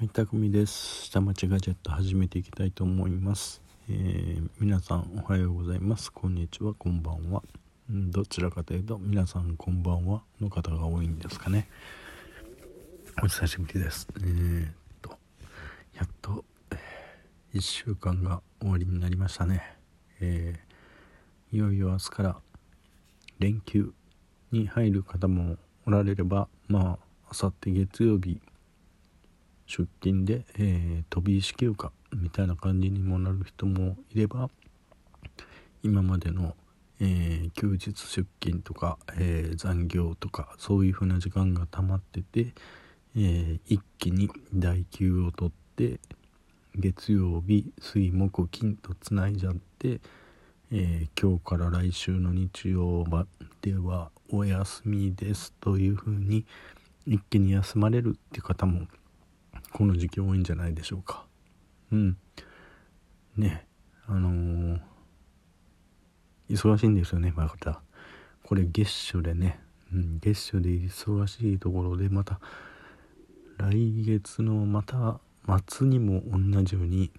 はい、たくみです。下町ガジェット始めていきたいと思います。えー皆さんおはようございます。こんにちは、こんばんは。うんどちらかというと、皆さんこんばんはの方が多いんですかね。お久しぶりです。えーっと、やっと、え1週間が終わりになりましたね。えーいよいよ明日から連休に入る方もおられれば、まあ、あさって月曜日、出勤で、えー飛び石休暇みたいな感じにもなる人もいれば今までの、えー休日出勤とか、えー残業とかそういう風な時間が溜まってて、え一気に代休を取って月曜日水木金とつないじゃって、え今日から来週の日曜まではお休みですという風に一気に休まれるって方もこの時期多いんじゃないでしょうか。うん。ね。あのー忙しいんですよねまた。これ月初でね、うん、月初で忙しいところでまた来月のまた末にも同じように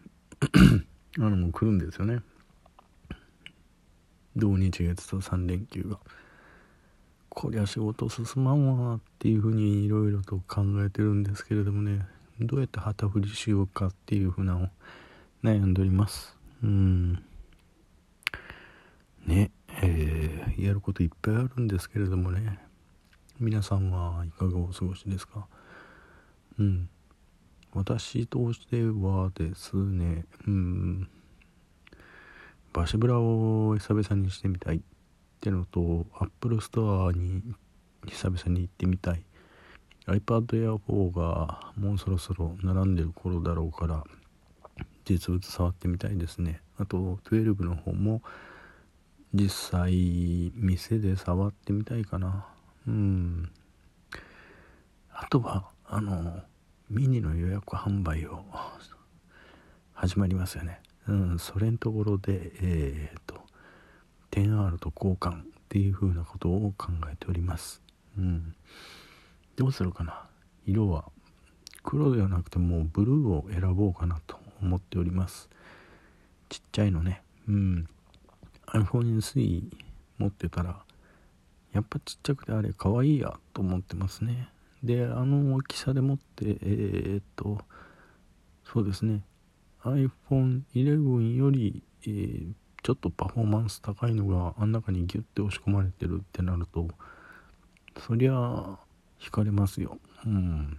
あのもう来るんですよね。土日月と3連休が。こりゃ仕事進まんわっていうふうにいろいろと考えてるんですけれどもね。どうやって旗振りしようかっていうふうなを悩んでおります。うん。ねえーやることいっぱいあるんですけれどもね。皆さんはいかがお過ごしですか？うん。私としてはですねうん。バシブラを久々にしてみたいってのと Apple Store に久々に行ってみたい iPad Air 4がもうそろそろ並んでる頃だろうから実物触ってみたいですね。あと12の方も実際店で触ってみたいかな。うん。あとはあのミニの予約販売を始まりますよね。うんそれのところでえっ、と 10R と交換っていう風なことを考えております。うん。どうするかな？色は黒ではなくてもうブルーを選ぼうかなと思っております。ちっちゃいのね。うん。iPhone SE 持ってたらやっぱちっちゃくてあれ可愛いやと思ってますね。であの大きさでもってえーっとそうですね。iPhone11 より、えーちょっとパフォーマンス高いのがあん中にギュッて押し込まれてるってなるとそりゃ惹かれますよ。うん。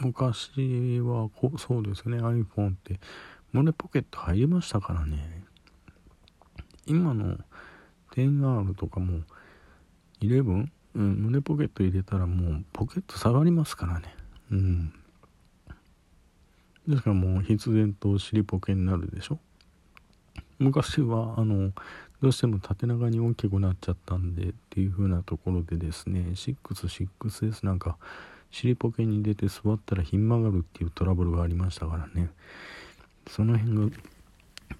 昔はこうそうですね。iPhone って胸ポケット入りましたからね。今の 10R とかも11、うん、胸ポケット入れたらもうポケット下がりますからね。うん。ですからもう必然と尻ポケになるでしょ。昔はあのどうしても縦長に大きくなっちゃったんでっていう風なところでですね 66S なんか尻ポケに出て座ったらひん曲がるっていうトラブルがありましたからね。その辺が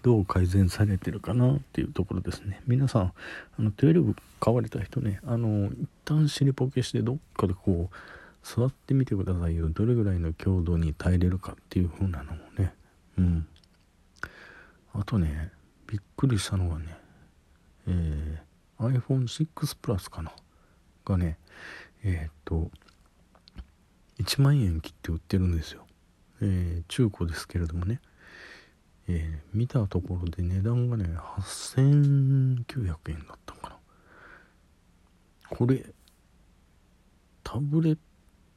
どう改善されてるかなっていうところですね。皆さんあの12買われた人ねあの一旦尻ポケしてどっかでこう座ってみてくださいよ。どれぐらいの強度に耐えれるかっていう風なのもね。うん。あとねびっくりしたのがねえー、iPhone6 Plus かな？がねえーっと1万円切って売ってるんですよ、えー中古ですけれどもね、えー見たところで値段がね8900円だったのかな。これタブレッ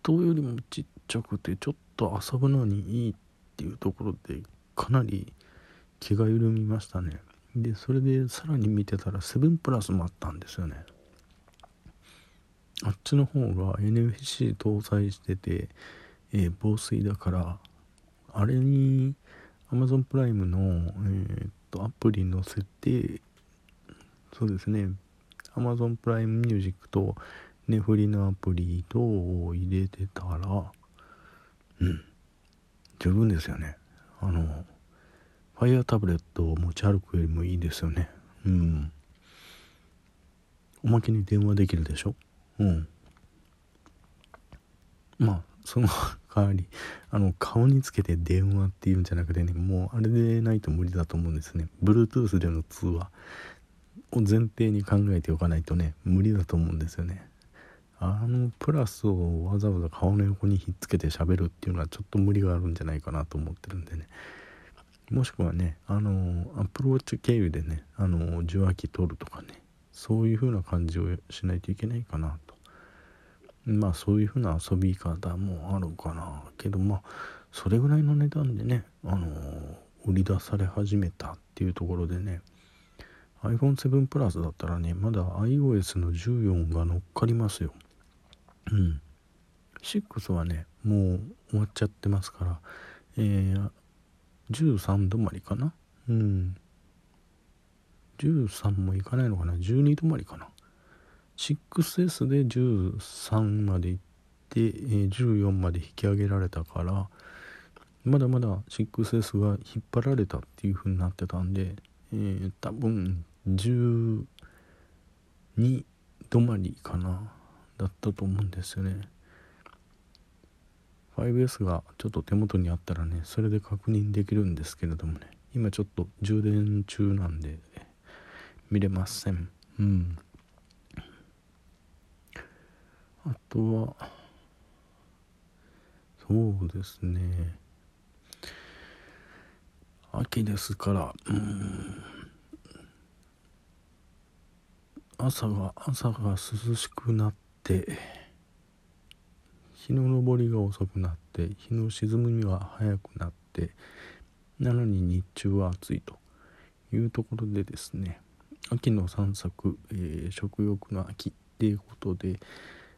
トよりもちっちゃくてちょっと遊ぶのにいいっていうところでかなり気が緩みましたね。でそれでさらに見てたら7プラスもあったんですよね。あっちの方が NFC 搭載してて、えー防水だからあれに Amazon プライムの、えーっとアプリ載せてそうですね Amazon プライムミュージックとネフリのアプリと入れてたらうん十分ですよね。あの Fire タブレットを持ち歩くよりもいいですよね。うん。おまけに電話できるでしょ？うん。まあその 代わりあの顔につけて電話っていうんじゃなくてねもうあれでないと無理だと思うんですね。Bluetooth での通話を前提に考えておかないとね無理だと思うんですよね。あのプラスをわざわざ顔の横にひっつけて喋るっていうのはちょっと無理があるんじゃないかなと思ってるんでね。もしくはねあのアプローチ経由でねあの受話器取るとかねそういう風な感じをしないといけないかなと。まあそういう風な遊び方もあるかなけどまあそれぐらいの値段でねあの売り出され始めたっていうところでね iPhone7 プラスだったらねまだ iOS の14が乗っかりますよ。うん。6はねもう終わっちゃってますからえー、13止まりかな？うん。13もいかないのかな？12止まりかな？6S で13までいって、えー、14まで引き上げられたからまだまだ 6S が引っ張られたっていう風になってたんで、えー、多分12止まりかな？だったと思うんですよね 5S がちょっと手元にあったらねそれで確認できるんですけれどもね。今ちょっと充電中なんで見れません。うん。あとはそうですね。秋ですからうん。朝が朝が涼しくなって日の昇りが遅くなって日の沈みが早くなってなのに日中は暑いというところでですね秋の散策、えー、食欲の秋っていうことで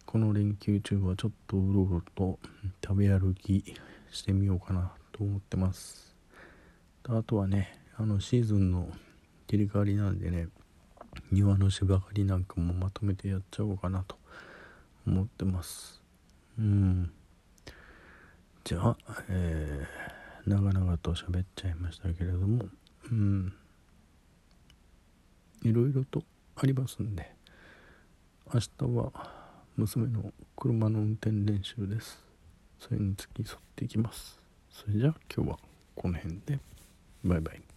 この連休中はちょっとうろうろと食べ歩きしてみようかなと思ってます。あとはねあのシーズンの切り替わりなんでね庭の芝刈りなんかもまとめてやっちゃおうかなと思ってます。じゃあ、えー、長々と喋っちゃいましたけれどもうん。いろいろとありますんで明日は娘の車の運転練習です。それに付き添っていきます。それじゃあ今日はこの辺で。バイバイ。